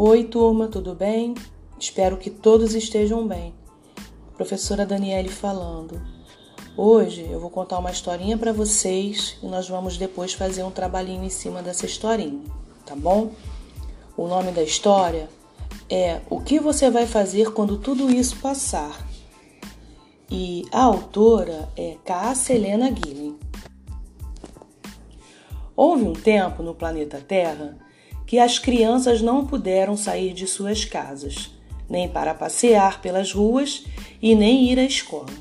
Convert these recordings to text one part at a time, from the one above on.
Oi, turma, tudo bem? Espero que todos estejam bem. Professora Daniele falando. Hoje eu vou contar uma historinha para vocês e nós vamos depois fazer um trabalhinho em cima dessa historinha, tá bom? O nome da história é O que você vai fazer quando tudo isso passar? E a autora é Cássia Helena Guilhem. Houve um tempo no planeta Terra que as crianças não puderam sair de suas casas, nem para passear pelas ruas e nem ir à escola.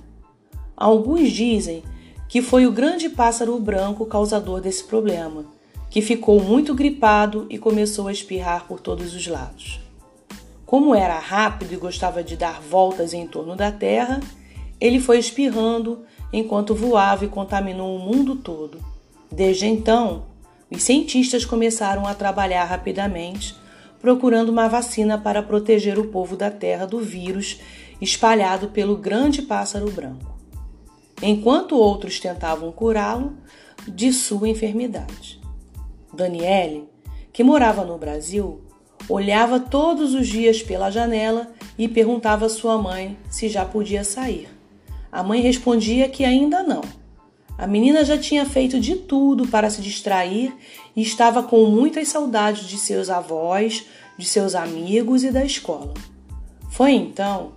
Alguns dizem que foi o grande pássaro branco causador desse problema, que ficou muito gripado e começou a espirrar por todos os lados. Como era rápido e gostava de dar voltas em torno da Terra, ele foi espirrando enquanto voava e contaminou o mundo todo. Desde então, os cientistas começaram a trabalhar rapidamente, procurando uma vacina para proteger o povo da Terra do vírus espalhado pelo grande pássaro branco, enquanto outros tentavam curá-lo de sua enfermidade. Daniele, que morava no Brasil, olhava todos os dias pela janela e perguntava à sua mãe se já podia sair. A mãe respondia que ainda não a menina já tinha feito de tudo para se distrair e estava com muitas saudades de seus avós, de seus amigos e da escola. Foi então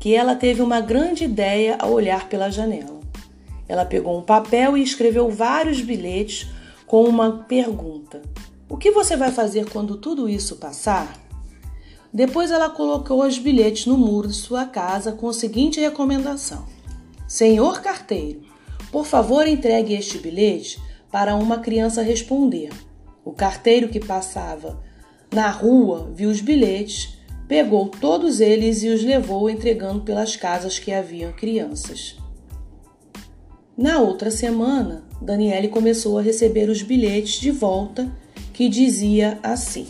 que ela teve uma grande ideia ao olhar pela janela. Ela pegou um papel e escreveu vários bilhetes com uma pergunta: O que você vai fazer quando tudo isso passar? Depois ela colocou os bilhetes no muro de sua casa com a seguinte recomendação: Senhor carteiro, por favor, entregue este bilhete para uma criança responder. O carteiro que passava na rua viu os bilhetes, pegou todos eles e os levou entregando pelas casas que haviam crianças. Na outra semana, Daniele começou a receber os bilhetes de volta que dizia assim: